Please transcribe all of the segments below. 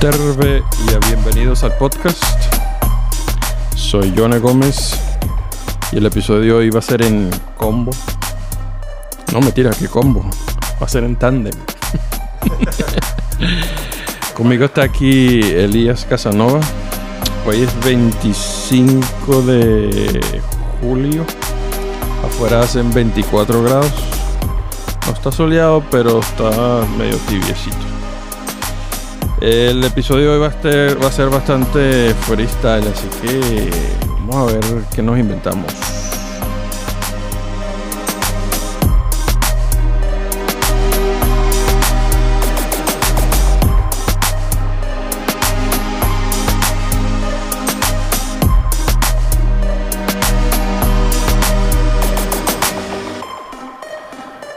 Terve y bienvenidos al podcast. Soy Joana Gómez y el episodio de hoy va a ser en combo. No, mentira, ¿qué combo? Va a ser en tándem. Conmigo está aquí Elías Casanova. Hoy es 25 de julio. Afuera hacen 24 grados. No está soleado, pero está medio tibiecito. El episodio de hoy va a, ser, bastante freestyle, así que vamos a ver qué nos inventamos.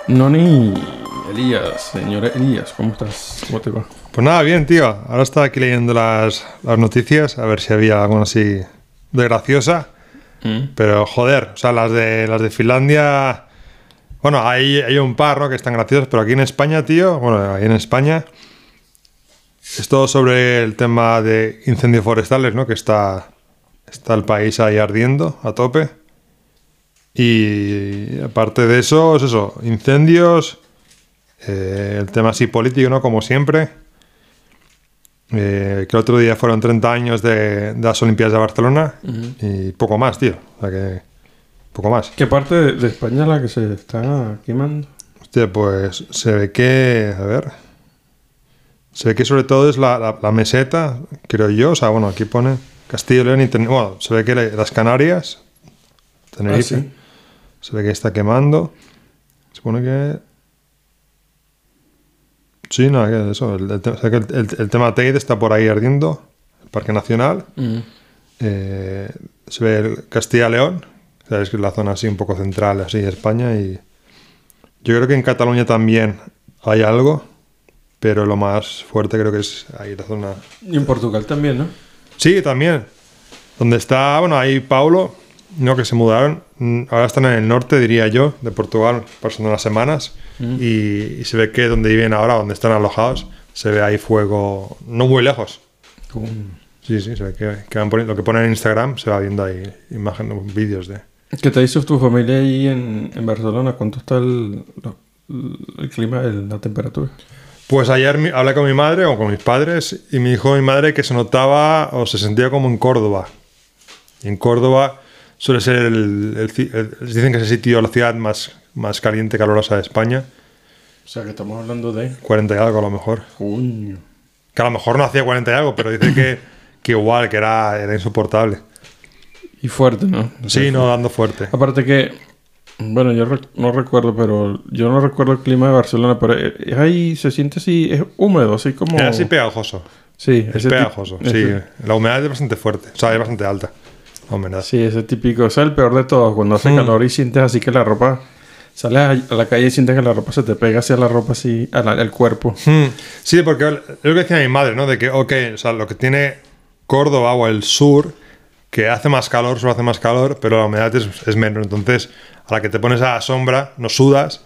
Noni Elías, señor Elías, ¿cómo estás? ¿Cómo te va? Pues nada, bien, tío. Ahora estaba aquí leyendo las, las noticias a ver si había alguna así de graciosa. Mm. Pero joder, o sea, las de las de Finlandia. Bueno, hay, hay un par, ¿no? Que están graciosas, pero aquí en España, tío, bueno, ahí en España. Es todo sobre el tema de incendios forestales, ¿no? Que está, está el país ahí ardiendo a tope. Y aparte de eso, es eso, incendios, eh, el tema así político, ¿no? Como siempre. Eh, que el otro día fueron 30 años de, de las Olimpiadas de Barcelona y poco más, tío. O sea que. Poco más. ¿Qué parte de, de España es la que se está quemando? Hostia, pues se ve que. A ver. Se ve que sobre todo es la, la- la meseta, creo yo. O sea, bueno, aquí pone Castillo, León y Tenerife. Bueno, se ve que las Canarias, Tenerife, Ah, sí. se ve que está quemando. Se supone que. Sí, no, que eso. El, el te- o sea, que el- el- el tema Teide está por ahí ardiendo, el Parque Nacional. Mm. Eh, se ve el Castilla-León, sabes que es la zona así un poco central así de España y yo creo que en Cataluña también hay algo, pero lo más fuerte creo que es ahí la zona. Y en Portugal también, ¿no? Sí, también. Donde está, bueno, ahí Paulo, no que se mudaron, mm, ahora están en el norte, diría yo, de Portugal, pasando unas semanas y, y se ve que donde viven ahora, donde están alojados, se ve ahí fuego, no muy lejos. Sí, sí, se ve que, que van poniendo, lo que ponen en Instagram se va viendo ahí imágenes, vídeos de... ¿Qué te dice tu familia ahí en, en Barcelona? ¿Cuánto está el, clima, el- la temperatura? Pues ayer mi- hablé con mi madre o con mis padres y me dijo mi madre que se notaba o se sentía como en Córdoba. En Córdoba suele ser el, el el- dicen que es el sitio, la ciudad más, más caliente, calurosa de España. O sea, que estamos hablando de... 40 y algo a lo mejor. Junio. Que a lo mejor no hacía 40 y algo, pero dice que, que igual, que era, era insoportable. Y fuerte, ¿no? Sí, no, dando fuerte. Aparte que... Bueno, yo re- no recuerdo, pero... Yo no recuerdo el clima de Barcelona, pero eh, es ahí se siente así... Es húmedo, así como... Es así pegajoso. Sí, Es pegajoso, sí. ese- La humedad es bastante fuerte. O sea, es bastante alta. Humedad. Sí, ese típico. Es el peor de todos. Cuando hace Mm. calor y sientes así que la ropa... Sales a- la calle y sientes que la ropa se te pega hacia la ropa así... al cuerpo. Hmm, Sí, porque es lo que decía mi madre, ¿no? De que, ok, o sea, lo que tiene Córdoba o el sur, que hace más calor, solo hace más calor, pero la humedad es, es menos. Entonces, a la que te pones a la sombra, no sudas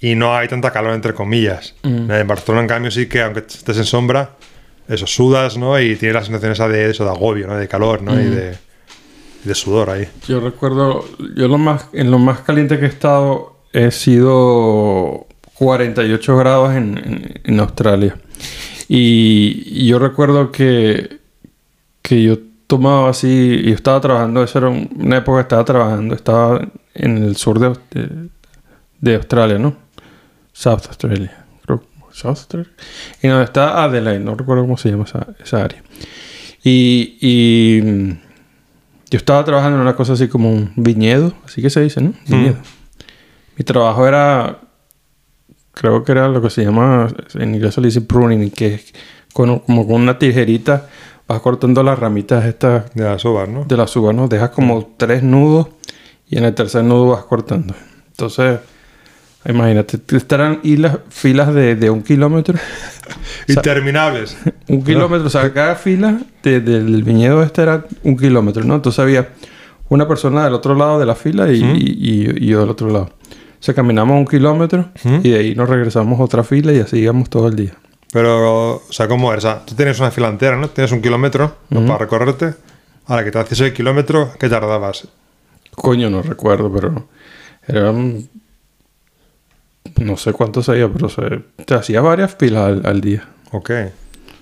y no hay tanta calor, entre comillas. En Barcelona, en cambio, sí que aunque estés en sombra, eso, sudas, ¿no? Y tienes la sensación esa de eso, de agobio, ¿no? De calor, ¿no? Y, de, de sudor ahí. Yo recuerdo, yo lo más, en lo más caliente que he estado he sido 48 grados en, en- en Australia. Y, y yo recuerdo que, que yo tomaba así, yo estaba trabajando, esa era un- una época que estaba trabajando, estaba en el sur de, de, de Australia, ¿no? South Australia, creo, South Australia. Y donde está Adelaide, no recuerdo cómo se llama esa, esa área. Y, y yo estaba trabajando en una cosa así como un viñedo, así que se dice, ¿no? Viñedo. Mi trabajo era, creo que era lo que se llama, en inglés se le dice pruning, que es con, como con una tijerita vas cortando las ramitas estas De las uvas, ¿no? de las uvas, ¿no? Dejas como tres nudos y en el tercer nudo vas cortando. Entonces, imagínate, estarán filas de, de un kilómetro. Interminables. Un kilómetro, o sea, cada fila de- del viñedo este era un kilómetro, ¿no? Entonces había una persona del otro lado de la fila y, y- y yo del otro lado. O sea, caminamos un kilómetro y de ahí nos regresamos a otra fila y así íbamos todo el día. Pero, o sea, ¿cómo es? O sea, tú tienes una fila entera, ¿no? Tienes un kilómetro ¿no? para recorrerte. Ahora que te haces el kilómetro, ¿qué tardabas? Coño, no recuerdo, pero eran. No sé cuántos había, pero se, te hacía varias filas al, al día. Ok.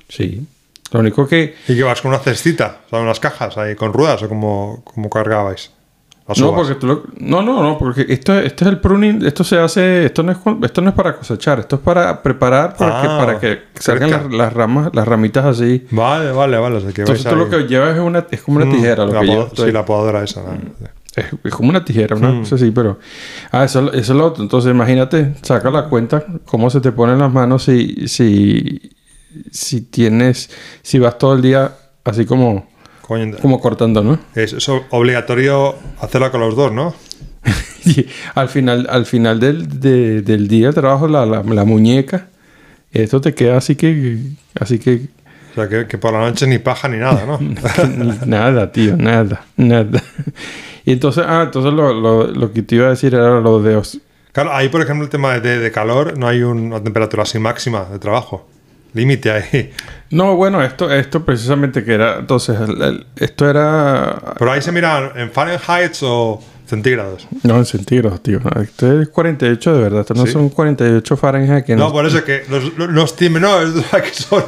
Sí. Lo único que. ¿Y que vas con una cestita? O sea, unas cajas ahí con ruedas o cómo, cómo cargabais? No, porque tú lo- no, no, no, porque esto, esto es el pruning, esto se hace, esto no es, esto no es para cosechar, esto es para preparar para, que, Ah, para que salgan las, las ramas, las ramitas así. Vale, vale, vale. O sea, que Entonces tú lo que llevas es una, es como una Mm, tijera, lo la que llevas Sí, la podadora esa. ¿no? Es, es como una tijera, una Mm. cosa así, pero... Ah, eso, eso es lo otro. Entonces imagínate, saca la cuenta, cómo se te ponen las manos si, si, si tienes, si vas todo el día así como, Coño, como cortando, ¿no? es, es obligatorio hacerla con los dos, ¿no? Y al final, al final del, de- del día de trabajo, la, la, la muñeca, esto te queda así que, así que, O sea, que, que por la noche ni paja ni nada, ¿no? nada, tío, nada, nada. Y entonces, ah, entonces lo, lo, lo que te iba a decir era lo de, os- Claro, ahí, por ejemplo, el tema de, de calor, no hay un- una temperatura así máxima de trabajo. Límite ahí. no, bueno, esto, esto precisamente que era, entonces, el- el- esto era, Pero ahí se mira en Fahrenheit o centígrados. no, en centígrados, tío, no, esto es 48 de verdad, esto no Sí. son 48 Fahrenheit que No, no, por eso que los, los, los tim- no, es que son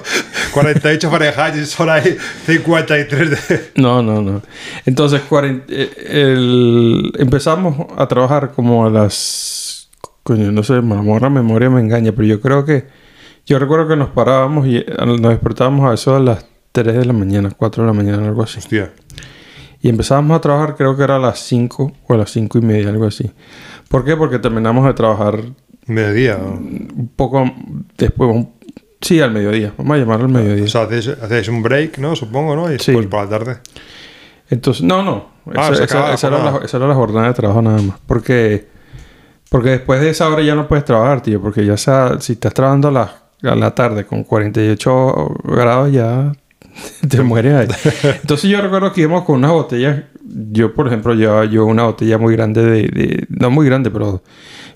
48 Fahrenheit y son ahí 53 de... No, no, no. Entonces, cuaren- eh, el- empezamos a trabajar como a las... Coño, no sé, a lo mejor la memoria me engaña, pero yo creo que... Yo recuerdo que nos parábamos y eh, nos despertábamos a eso a las 3 de la mañana, 4 de la mañana, algo así. Hostia. Y empezábamos a trabajar, creo que era a las 5 o a las 5 y media, algo así. ¿Por qué? Porque terminamos de trabajar Mediodía. ¿no? un poco después, un- sí, al mediodía. Vamos a llamarlo al mediodía. O sea, hacéis, hacéis un break, ¿no? Supongo, ¿no? Y Sí. después por la tarde. Entonces, no, no. Ah, Esa, esa- esa era la, esa era la jornada de trabajo nada más. Porque, porque después de esa hora ya no puedes trabajar, tío. Porque ya sea, si estás trabajando a la, a la tarde con 48 grados, ya te mueres ahí. Entonces yo recuerdo que íbamos con unas botellas. Yo, por ejemplo, llevaba yo una botella muy grande de... de- no muy grande, pero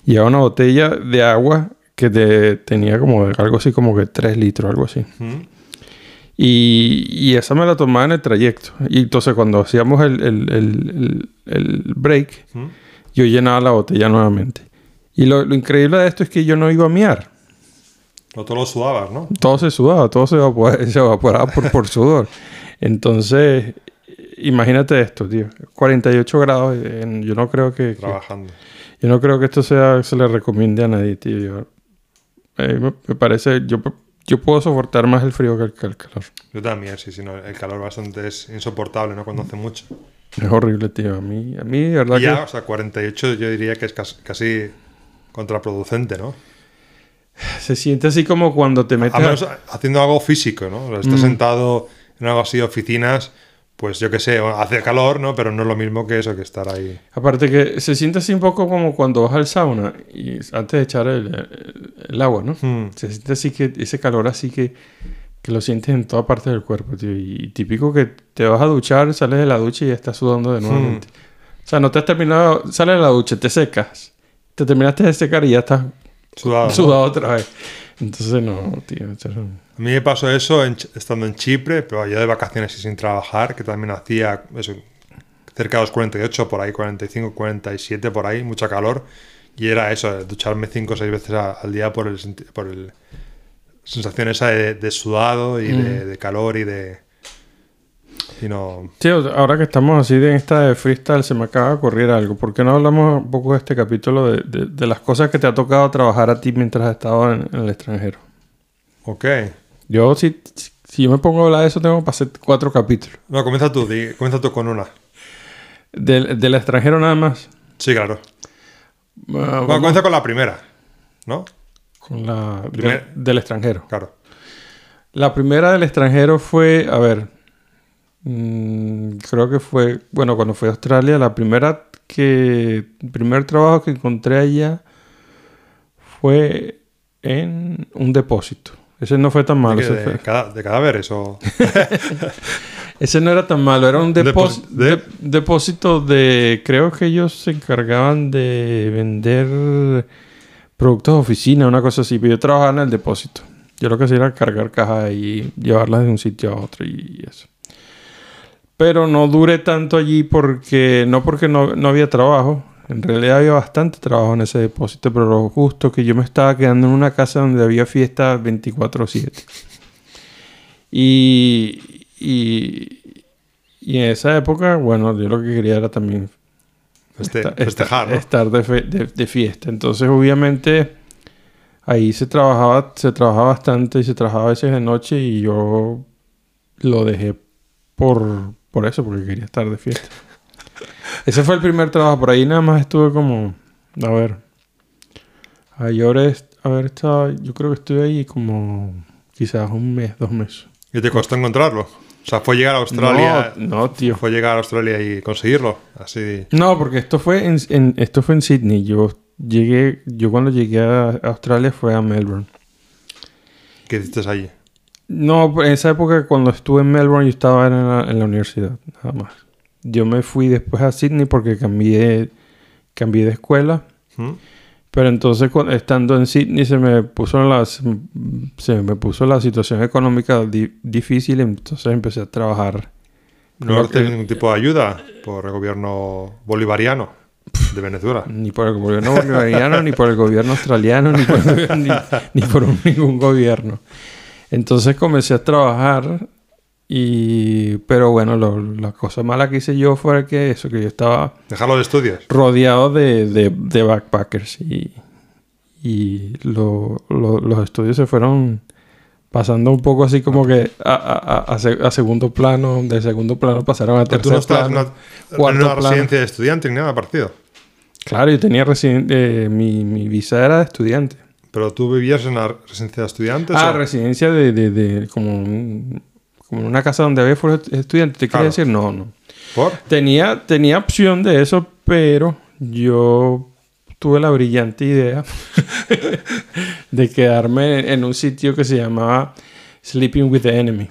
llevaba una botella de agua que te- tenía como algo así como que 3 litros, algo así. ¿Mm? Y, y esa me la tomaba en el trayecto. Y entonces cuando hacíamos el, el- el- el- break, ¿Mm? yo llenaba la botella nuevamente. Y lo, lo increíble de esto es que yo no iba a miar. O todo lo sudabas, ¿no? Todo se sudaba, todo se evaporaba, se evaporaba por, por sudor. Entonces, imagínate esto, tío. 48 grados. en- yo no creo que, que- Trabajando. yo no creo que esto sea, se le recomiende a nadie, tío. Yo- eh, me, me parece... Yo, yo puedo soportar más el frío que el, que el calor. Yo también, sí, sí. No, el calor bastante es insoportable, ¿no? Cuando hace mucho. Es horrible, tío. A mí, a mí de verdad Y ya, que... o sea, 48 yo diría que es casi, casi contraproducente, ¿no? Se siente así como cuando te metes... A menos haciendo algo físico, ¿no? Estás sentado en algo así, oficinas, pues yo qué sé, hace calor, ¿no? Pero no es lo mismo que eso, que estar ahí. Aparte que se siente así un poco como cuando vas al sauna y antes de echar el, el- el agua, ¿no? Hmm. Se siente así que ese calor así que, que lo sientes en toda parte del cuerpo, tío. Y típico que te vas a duchar, sales de la ducha y ya estás sudando de nuevamente. O sea, no te has terminado, sales de la ducha, te secas, te terminaste de secar y ya estás Sudado. sudado otra vez. Entonces no, tío. A mí me pasó eso en estando en Chipre, pero yo de vacaciones y sin trabajar, que también hacía eso, cerca de los 48, por ahí 45, 47, por ahí, mucha calor. Y era eso, de ducharme 5 o 6 veces a- al día por el, por el sensación esa de, de sudado y de, de calor y de... Y no... Tío, ahora que estamos así de esta de freestyle, se me acaba de ocurrir algo. ¿Por qué no hablamos un poco de este capítulo de, de- de las cosas que te ha tocado trabajar a ti mientras has estado en, en el extranjero? Ok. Yo, si, si yo me pongo a hablar de eso, tengo que hacer cuatro capítulos. No, comienza tú, di- comienza tú con una. Del, del extranjero nada más. Sí, claro. Ah, Bueno, comienza con la primera, ¿no? con la Primer- del extranjero. Claro. La primera del extranjero fue, a ver, mm, creo que fue, bueno, cuando fui a Australia, la primera que, el primer trabajo que encontré allá fue en un depósito. Ese no fue tan malo. ¿De? Ese, de, fue- cada- de cadáveres o...? ese no era tan malo, era un depósito de- de- depósito de, creo que ellos se encargaban de vender productos de oficina, una cosa así, pero yo trabajaba en el depósito. Yo lo que hacía era cargar cajas y llevarlas de un sitio a otro y eso. Pero no duré tanto allí porque, no porque no, no había trabajo. En realidad había bastante trabajo en ese depósito, pero lo justo que yo me estaba quedando en una casa donde había fiesta 24/7. Y, y, y en esa época, bueno, yo lo que quería era también esta- festejar, ¿no? estar de, fe- de- de fiesta. Entonces, obviamente, ahí se trabajaba, se trabajaba bastante y se trabajaba a veces de noche y yo lo dejé por, por eso, porque quería estar de fiesta. Ese fue el primer trabajo. Por ahí nada más estuve como, a ver, es- a ver, estaba, yo creo que estuve ahí como quizás un mes, dos meses. ¿Y te costó encontrarlo? O sea, fue llegar a Australia. No, no, tío. Fue llegar a Australia y conseguirlo. Así. No, porque esto fue en, en- esto fue en Sydney. Yo llegué, yo cuando llegué a Australia fue a Melbourne. ¿Qué hiciste allí? No, en esa época cuando estuve en Melbourne yo estaba en la, en la universidad, nada más. Yo me fui después a Sydney porque cambié, cambié de escuela. ¿Mm? Pero entonces estando en Sydney se me puso la, se me puso la situación económica di- difícil, entonces empecé a trabajar. No que- ningún tipo de ayuda por el gobierno bolivariano de Venezuela. Ni por el gobierno bolivariano, ni por el gobierno australiano, ni por, ni, ni por un- ningún gobierno. Entonces comencé a trabajar y... Pero bueno, lo- la cosa mala que hice yo fue que eso, que yo estaba Dejar los estudios. rodeado de, de- de backpackers y, y lo- lo- los estudios se fueron pasando un poco así como que a, a- a- a se- a segundo plano, de segundo plano pasaron a tercer tú no estás en plano. una, en residencia de estudiante ni nada parecido. Claro, yo tenía eh, mi, mi visa era de estudiante. Pero tú vivías en una residencia de estudiantes. Ah, o- residencia de, de, de- como, como una casa donde había estudiantes. ¿Te Claro. decir? No, no. ¿Por? Tenía, tenía opción de eso, pero yo tuve la brillante idea de quedarme en un sitio que se llamaba Sleeping with the Enemy.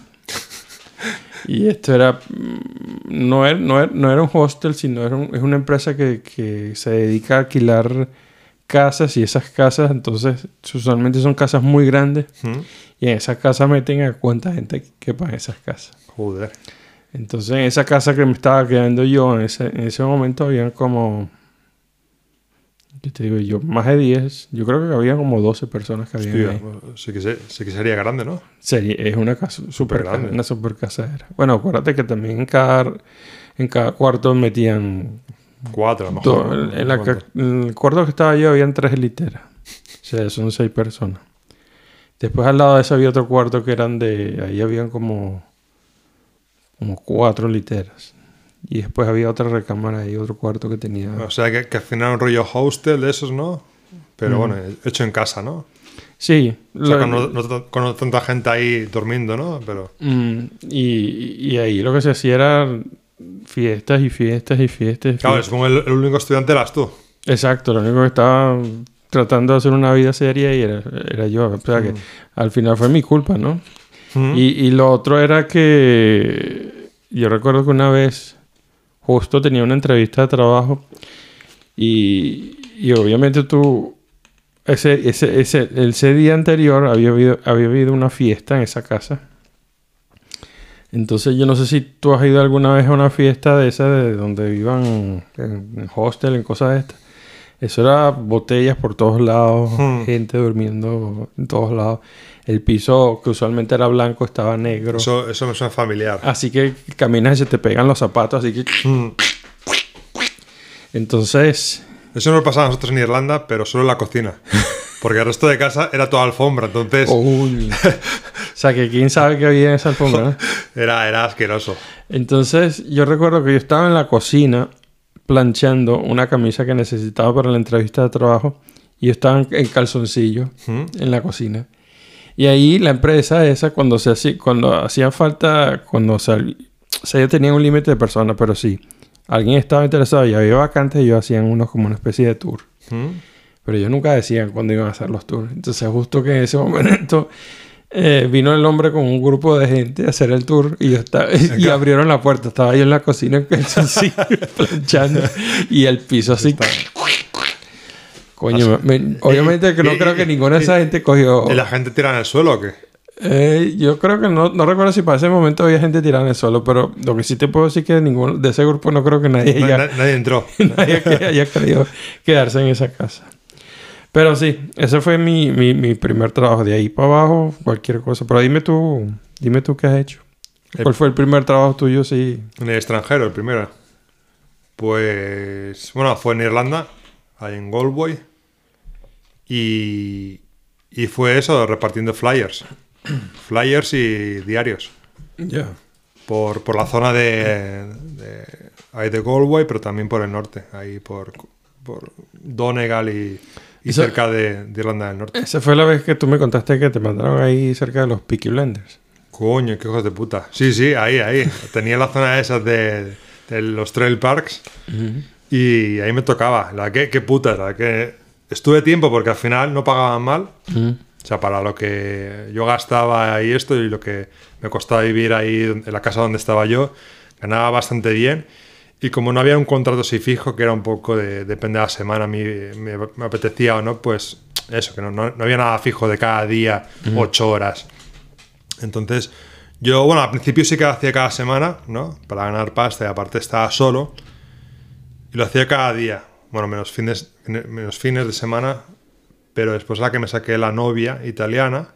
Y esto era, mm, no era, no era, no era un hostel, sino era un- es una empresa que, que se dedica a alquilar casas y esas casas, entonces usualmente son casas muy grandes ¿Mm? y en esas casas meten a cuánta gente quepa en esas casas. Joder. Entonces, en esa casa que me estaba quedando yo, en ese, en ese momento habían como. ¿Qué te digo yo? Más de 10. Yo creo que había como 12 personas que habían Hostia, ahí. sí, que se- sí que sería grande, ¿no? Sería- es una casa súper grande. grande. Una super casa era. Bueno, acuérdate que también en cada, en cada cuarto metían. Cuatro, a lo mejor. en, la ca- en el cuarto que estaba yo habían tres literas. O sea, son seis personas. Después al lado de eso había otro cuarto que eran de. Ahí habían como. Como cuatro literas. Y después había otra recámara y otro cuarto que tenía. O sea, que, que al final un rollo hostel de esos, ¿no? Pero Mm. bueno, hecho en casa, ¿no? Sí. O sea, con, no, no- con no tanta gente ahí durmiendo, ¿no? Pero mm, y, y ahí lo que se hacía era fiestas y fiestas y fiestas. y claro, supongo el, el único estudiante eras tú. Exacto, lo único que estaba tratando de hacer una vida seria y era, era yo. O sea que Mm. al final fue mi culpa, ¿no? Mm. Y, y lo otro era que yo recuerdo que una vez justo tenía una entrevista de trabajo y, y obviamente tú, ese, ese, ese, ese día anterior había habido, había habido una fiesta en esa casa. Entonces yo no sé si tú has ido alguna vez a una fiesta de esa de donde vivan en, hostel, en cosas de estas. Eso era botellas por todos lados, Hmm. gente durmiendo en todos lados. El piso que usualmente era blanco estaba negro. Eso, eso me suena familiar. Así que caminas y se te pegan los zapatos, así que... Mm. Entonces, Eso nos pasaba a nosotros en Irlanda, pero solo en la cocina. Porque el resto de casa era toda alfombra, entonces uy. o sea, que quién sabe qué había en esa alfombra, ¿no? era, era asqueroso. Entonces, yo recuerdo que yo estaba en la cocina planchando una camisa que necesitaba para la entrevista de trabajo y yo estaba en- calzoncillo Mm. en la cocina. Y ahí la empresa esa, cuando se hacía, cuando hacía falta, cuando sea, yo tenía un límite de personas, pero sí, alguien estaba interesado y había vacantes, ellos hacían unos como una especie de tour. Mm. Pero ellos nunca decían cuándo iban a hacer los tours. Entonces, justo que en ese momento eh, vino el hombre con un grupo de gente a hacer el tour y, yo estaba, y abrieron la puerta. Estaba yo en la cocina en calzoncillo, planchando y el piso así Coño, me- obviamente que no y- creo que y- ninguna de esa gente cogió... ¿Y la gente tira en el suelo o qué? Eh, yo creo que no, no recuerdo si para ese momento había gente tirada en el suelo, pero lo que sí te puedo decir que ninguno de ese grupo no creo que nadie Na- haya, na- nadie entró. nadie que haya querido quedarse en esa casa. Pero sí, ese fue mi, mi, mi primer trabajo. De ahí para abajo, cualquier cosa. Pero dime tú, dime tú qué has hecho. ¿Cuál fue el primer trabajo tuyo? Sí. En el extranjero, el primero. Pues, bueno, fue en Irlanda, ahí en Galway. Y, y fue eso, repartiendo flyers. flyers y diarios. Ya. Por, por la zona de, de, ahí de Galway, pero también por el norte. Ahí por, por Donegal y, y Eso- cerca de, de Irlanda del Norte. Esa fue la vez que tú me contaste que te mandaron ahí cerca de los Peaky Blenders. Coño, qué hijos de puta. Sí, sí, ahí, ahí. Tenía la zona esa de, de los trail parks. Y ahí me tocaba. La que, qué puta, la que estuve tiempo porque al final no pagaban mal. O sea, para lo que yo gastaba y esto y lo que me costaba vivir ahí en la casa donde estaba yo, ganaba bastante bien. Y como no había un contrato así fijo, que era un poco de, depende de la semana, a mí me, me apetecía o no, pues eso, que no, no, no había nada fijo de cada día, ocho horas. Entonces, yo, bueno, al principio sí que lo hacía cada semana, ¿no? Para ganar pasta y aparte estaba solo. Y lo hacía cada día. Bueno, menos fines, menos fines de semana. Pero después la que me saqué la novia italiana,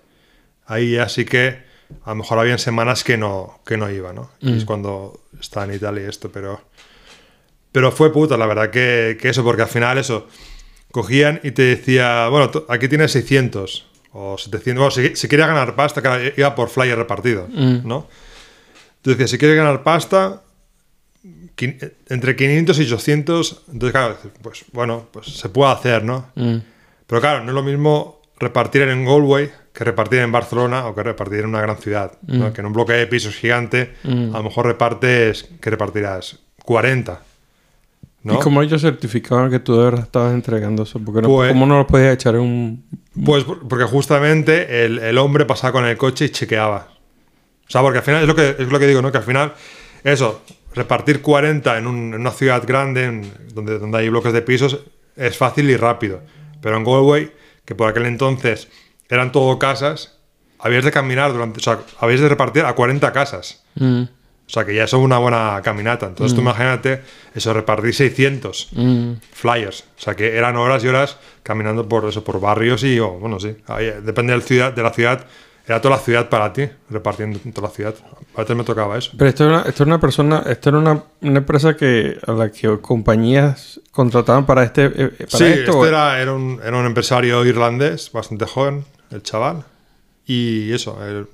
ahí ya sí que a lo mejor habían semanas que no, que no iba, ¿no? Y es cuando estaba en Italia y esto, pero... Pero fue puta, la verdad que, que eso, porque al final eso, cogían y te decía, bueno, aquí tienes 600 o 700, bueno, si, si quería ganar pasta, claro, iba por flyer repartido, ¿no? Tú decías, si quieres ganar pasta, entre 500 y 800, entonces claro, pues bueno, pues se puede hacer, ¿no? Pero claro, no es lo mismo repartir en Galway que repartir en Barcelona o que repartir en una gran ciudad, ¿no? Que en un bloque de pisos gigante, a lo mejor repartes, que repartirás 40, ¿no? ¿Y cómo ellos certificaban que tú de verdad estabas entregando eso? Porque no, Pues- ¿Cómo no lo podías echar en un... Pues por- porque justamente el, el hombre pasaba con el coche y chequeaba. O sea, porque al final es lo que, es lo que digo, ¿no? Que al final, eso, repartir 40 en, un- en una ciudad grande, en- donde, donde hay bloques de pisos, es fácil y rápido. Pero en Galway, que por aquel entonces eran todo casas, habías de caminar durante. O sea, habías de repartir a 40 casas. Mm, O sea, que ya eso es una buena caminata. Entonces tú imagínate eso, repartir 600 mm. flyers. O sea, que eran horas y horas caminando por eso, por barrios y, o, bueno, sí. ahí, eh, depende de la ciudad, de la ciudad. Era toda la ciudad para ti, repartiendo en toda la ciudad. A veces me tocaba eso. Pero esto era, una, esto era una persona, esto era una, una empresa que a la que compañías contrataban para este, eh, para Sí, esto. este era, era, un, era un empresario irlandés, bastante joven, el chaval. Y eso, el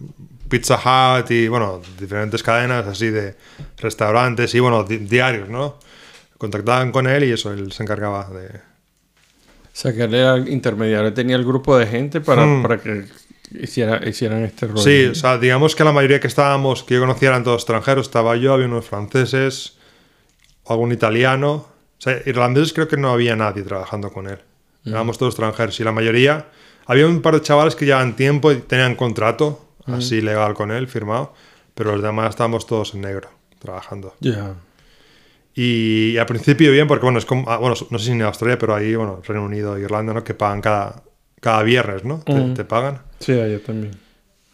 Pizza Hut y, bueno, diferentes cadenas así de restaurantes y, bueno, di- diarios, ¿no? Contactaban con él y eso, él se encargaba de, O sea, que él era el intermediario, tenía el grupo de gente para, Hmm. para que hiciera, hicieran este rollo. Sí, o sea, digamos que la mayoría que estábamos, que yo conocía eran todos extranjeros. Estaba yo, había unos franceses, algún italiano. O sea, irlandeses creo que no había nadie trabajando con él. Éramos todos extranjeros. Y la mayoría, había un par de chavales que llevaban tiempo y tenían contrato, así legal con él, firmado. Pero los demás estábamos todos en negro, trabajando. Ya. Y, al principio bien, porque bueno, es como, ah, bueno, no sé si en Australia, pero ahí, bueno, Reino Unido, Irlanda, ¿no? Que pagan cada, cada viernes, ¿no? Te- Mm. te pagan. Sí, yo también.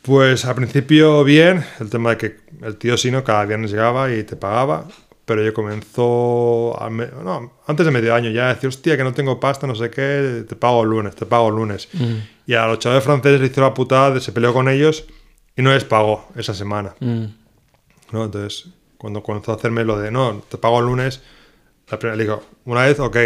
Pues al principio bien, el tema de que el tío Sino cada viernes llegaba y te pagaba, pero yo comenzó a me- no, antes de medio año ya decía, hostia, que no tengo pasta, no sé qué, te pago el lunes, te pago el lunes. Y a los chavales franceses le hizo la putada, se peleó con ellos y no les pagó esa semana. Mm. ¿no? Entonces, cuando comenzó a hacerme lo de, no, te pago el lunes, la primera le digo, una vez, ok.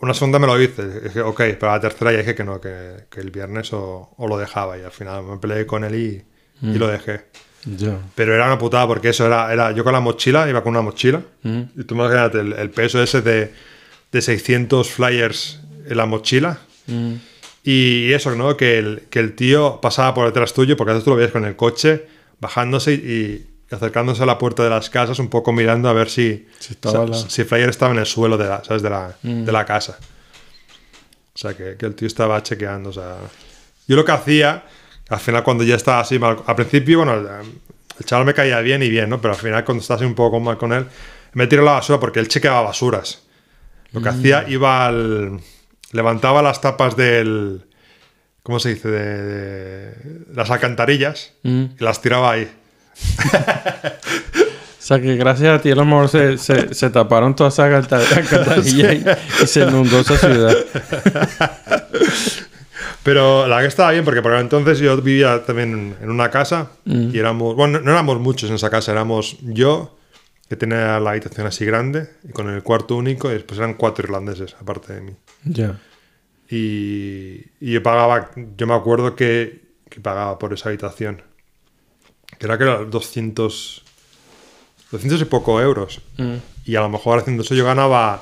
Una segunda me lo hice, dije, ok, pero la tercera ya dije que no, que, que el viernes o, o lo dejaba y al final me peleé con él y, y lo dejé. Ya. Pero era una putada porque eso era, era yo con la mochila, iba con una mochila y tú imagínate el, el peso ese de, de 600 flyers en la mochila Mm. Y eso, ¿no? Que el, que el tío pasaba por detrás tuyo, porque a veces tú lo veías con el coche, bajándose y, y acercándose a la puerta de las casas, un poco mirando a ver si, Si estaba la- si flyer estaba en el suelo de la, ¿sabes? De, la, de la casa. O sea, que, que el tío estaba chequeando. O sea, yo lo que hacía, al final, cuando ya estaba así mal, al principio, bueno, el, el chaval me caía bien y bien, ¿no? Pero al final, cuando estás así un poco mal con él, me tiró la basura porque él chequeaba basuras. Lo que hacía, Mm. iba al. Levantaba las tapas del. ¿Cómo se dice? De, de- las alcantarillas Mm. y las tiraba ahí. O sea que gracias a ti a lo mejor se, se, se taparon todas esas alcanta- alcantarillas y, y se inundó esa ciudad. Pero la que estaba bien, porque por entonces yo vivía también en una casa Mm. y éramos. Bueno, no éramos muchos en esa casa, éramos yo, que tenía la habitación así grande, y con el cuarto único, y después eran cuatro irlandeses, aparte de mí. Ya. Y, y yo pagaba, yo me acuerdo que, que pagaba por esa habitación. Que era que era 200, 200 y poco euros. Mm. Y a lo mejor haciendo eso yo ganaba,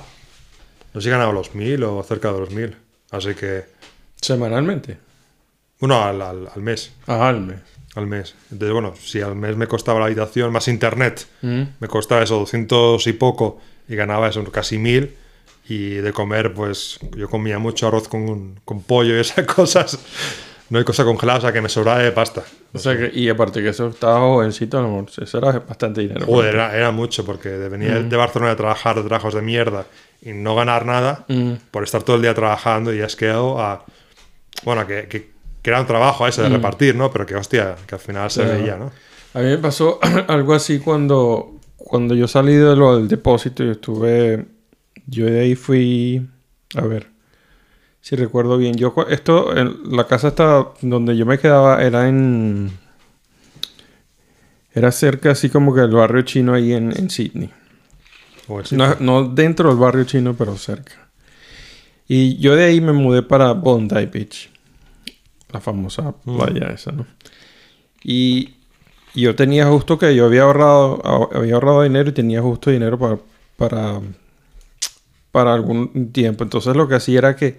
no sé si ganaba los 1000 o cerca de los 1000. Así que, Semanalmente. bueno, al, al, al mes. Ah, al mes. Al mes. Entonces, bueno, si al mes me costaba la habitación más internet, Mm. me costaba eso 200 y poco y ganaba eso casi 1000. Y de comer, pues yo comía mucho arroz con, con pollo y esas cosas. No hay cosa congelada, o sea que me sobraba de pasta. O sea que, y aparte que eso estaba jovencito, mejor eso era bastante dinero. Joder, era, era mucho, porque de venir de Barcelona a trabajar de trabajos de mierda y no ganar nada, Mm. por estar todo el día trabajando y asqueado a. Bueno, que, que, que era un trabajo ese de repartir, ¿no? Pero que hostia, que al final se Claro. veía, ¿no? A mí me pasó algo así cuando, cuando yo salí de lo del depósito y estuve... Yo de ahí fui... A ver, si recuerdo bien. Yo, esto, en- la casa está donde yo me quedaba era en... Era cerca así como que del barrio chino ahí en, en Sydney. No, no dentro del barrio chino, pero cerca. Y yo de ahí me mudé para Bondi Beach. La famosa playa esa, ¿no? Y, yo tenía justo que yo había ahorrado, ah- había ahorrado dinero y tenía justo dinero para, para, para algún tiempo. Entonces lo que hacía era que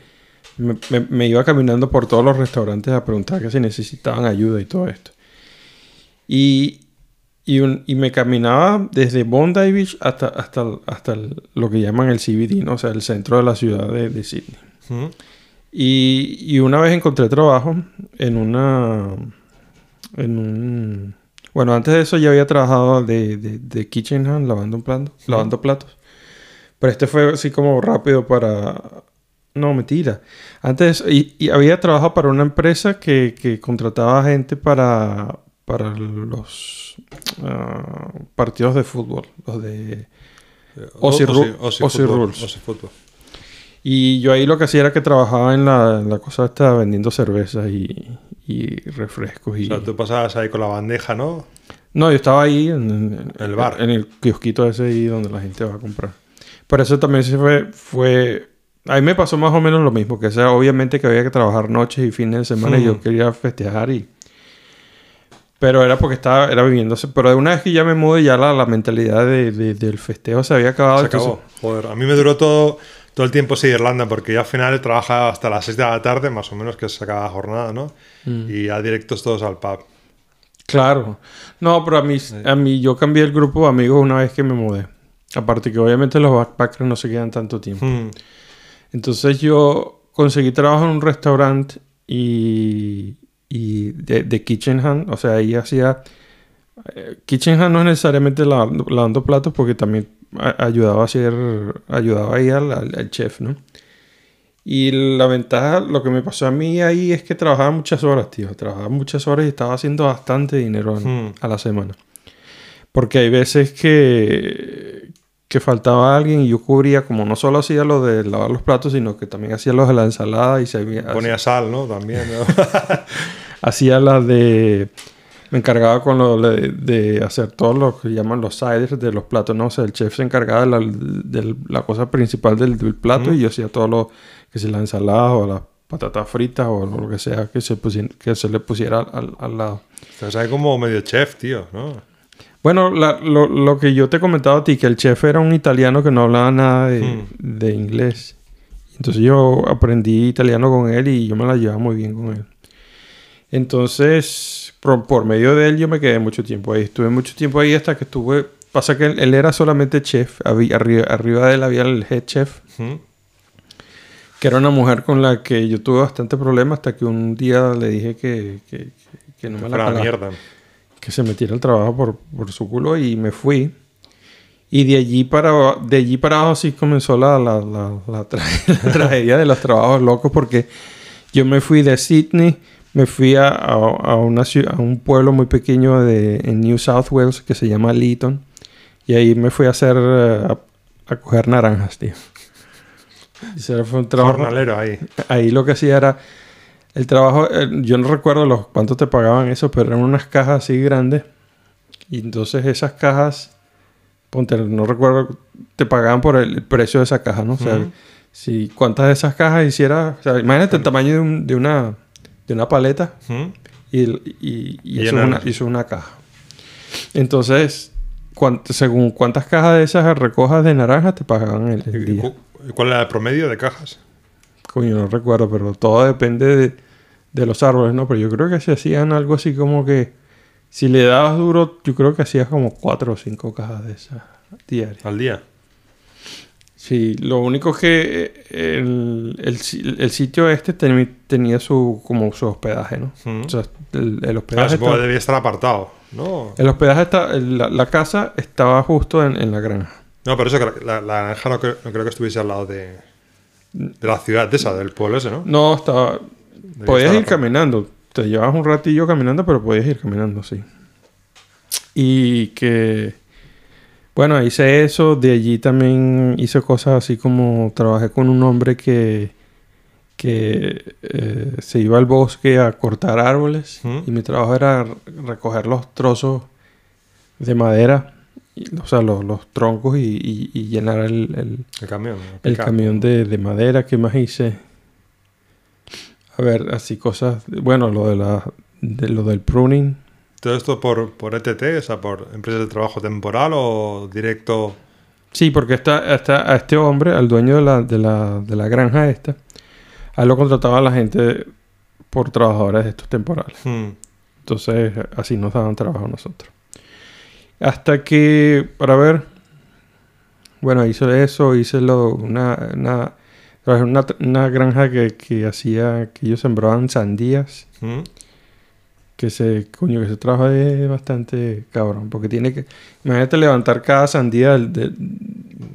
me, me- me iba caminando por todos los restaurantes a preguntar que si necesitaban ayuda y todo esto. Y, y, un- y me caminaba desde Bondi Beach hasta, hasta, hasta el- lo que llaman el CBD, ¿no? O sea, el centro de la ciudad de, de Sydney. ¿Mm? Y, y una vez encontré trabajo en una... En un... Bueno, antes de eso ya había trabajado de, de, de kitchen hand, lavando, un plato, lavando platos. Pero este fue así como rápido para... No, mentira. Antes, y, y había trabajado para una empresa que, que contrataba gente para, para los ah, partidos de fútbol. Los de... Aussie Ru- Aussie Rules. Fútbol. Y yo ahí lo que hacía era que trabajaba en la, en la cosa esta vendiendo cervezas y, y refrescos. Y... O sea, tú pasabas ahí con la bandeja, ¿no? No, yo estaba ahí en, en- el bar. En el kiosquito ese ahí donde la gente va a comprar. Por eso también se fue, fue... A mí me pasó más o menos lo mismo, que o sea, obviamente que había que trabajar noches y fines de semana y yo Hmm. quería festejar y... Pero era porque estaba, era viviéndose. Pero de una vez que ya me mudé, ya la, la mentalidad de- de- del festejo se había acabado. Se entonces- acabó. Joder, a mí me duró todo, todo el tiempo sí Irlanda, porque yo al final trabajaba hasta las 6 de la tarde, más o menos, que se acaba la jornada, ¿no? Mm. Y ya directos todos al pub. Claro. No, pero a mí, a mí yo cambié el grupo de amigos una vez que me mudé. Aparte que obviamente los backpackers no se quedan tanto tiempo. Mm. Entonces yo conseguí trabajo en un restaurante y, y de, de kitchen hand. O sea, ahí hacía... eh, kitchen no es necesariamente lavando, lavando platos porque también a- ayudaba a hacer... Ayudaba ahí al, al- al chef, ¿no? Y la ventaja, lo que me pasó a mí ahí es que trabajaba muchas horas, tío. Trabajaba muchas horas y estaba haciendo bastante dinero a- Hmm. a la semana. Porque hay veces que, que faltaba alguien y yo cubría, como no solo hacía lo de lavar los platos, sino que también hacía los de la ensalada y se Ponía sal, ¿no? También, ¿no? hacía las de... Me encargaba con lo de, de hacer todo lo que llaman los siders de los platos, ¿no? O sea, el chef se encargaba de la, de la cosa principal del, del plato y yo hacía todo lo que si la ensalada o las patatas fritas o lo que sea que se, que se le pusiera al, al lado. Estás ahí como medio chef, tío, ¿no? Bueno, la- lo, lo que yo te he comentado a ti, que el chef era un italiano que no hablaba nada de, Hmm. de inglés. Entonces yo aprendí italiano con él y yo me la llevaba muy bien con él. Entonces, por, por medio de él yo me quedé mucho tiempo ahí. Estuve mucho tiempo ahí hasta que estuve... Pasa que él, él era solamente chef. Había, arriba, arriba de él había el head chef, que era una mujer con la que yo tuve bastante problema hasta que un día le dije que, que, que- que no me la pelaba mierda. que se metiera al trabajo por, por su culo y me fui. Y de allí para, de allí para abajo sí comenzó la, la, la, la tra- la tragedia de los trabajos locos porque yo me fui de Sydney, me fui a, a, a una ciu- a un pueblo muy pequeño de, en New South Wales que se llama Leeton. Y ahí me fui a hacer, eh, a, a coger naranjas, tío. Y ese fue un trabajo... Jornalero ahí. Ahí lo que hacía era el trabajo, eh, yo no recuerdo los cuánto te pagaban eso, pero eran unas cajas así grandes. Y entonces esas cajas, ponte, no recuerdo, te pagaban por el, el precio de esa caja, ¿no? O sea, si cuántas de esas cajas hiciera, o sea, imagínate el tamaño de, un- de una de una paleta ¿Mm? y, y, y Y eso, es una, llenarlas. y eso es una caja. Entonces, según cuántas cajas de esas recojas de naranja te pagaban el, el ¿Y día. ¿Cuál era el promedio de cajas? Coño, no recuerdo, pero todo depende de, de los árboles, ¿no? Pero yo creo que se hacían algo así como que si le dabas duro, yo creo que hacías como cuatro o cinco cajas de esas diarias. Al día. Sí, lo único que eh, el, el si- el sitio este tenía su como su hospedaje, ¿no? Mm. O sea, el, el hospedaje estaba- debía estar apartado. No, el hospedaje está, la, la casa estaba justo en, en la granja. no pero eso que la, la, granja no, creo- no creo que estuviese al lado de, de la ciudad de esa, del pueblo ese, ¿no? No, estaba. Debía podías ir caminando. Te llevabas un ratillo caminando, pero podías ir caminando, sí. Y que. Bueno, hice eso. De allí también hice cosas así como trabajé con un hombre que. que eh, se iba al bosque a cortar árboles. ¿Mm? Y mi trabajo era recoger los trozos de madera. y- o sea, los, los troncos y, y- y llenar el- el, El camión. el camión de, de madera, ¿qué más hice? A ver, así cosas. Bueno, lo de la de lo del pruning. ¿Todo esto por, por ETT, o sea, por empresas de trabajo temporal o directo? Sí, porque esta, esta- a este hombre, al dueño de la, de la, de la granja esta, a lo contrataba la gente por trabajadores de estos temporales. Hmm. Entonces, así nos daban trabajo a nosotros. Hasta que, para ver, bueno, hice eso, hice lo, una, una, una granja que, que hacía, que ellos sembraban sandías. Hmm. Que se, coño, que ese trabajo es bastante cabrón, porque tiene que, imagínate levantar cada sandía de, De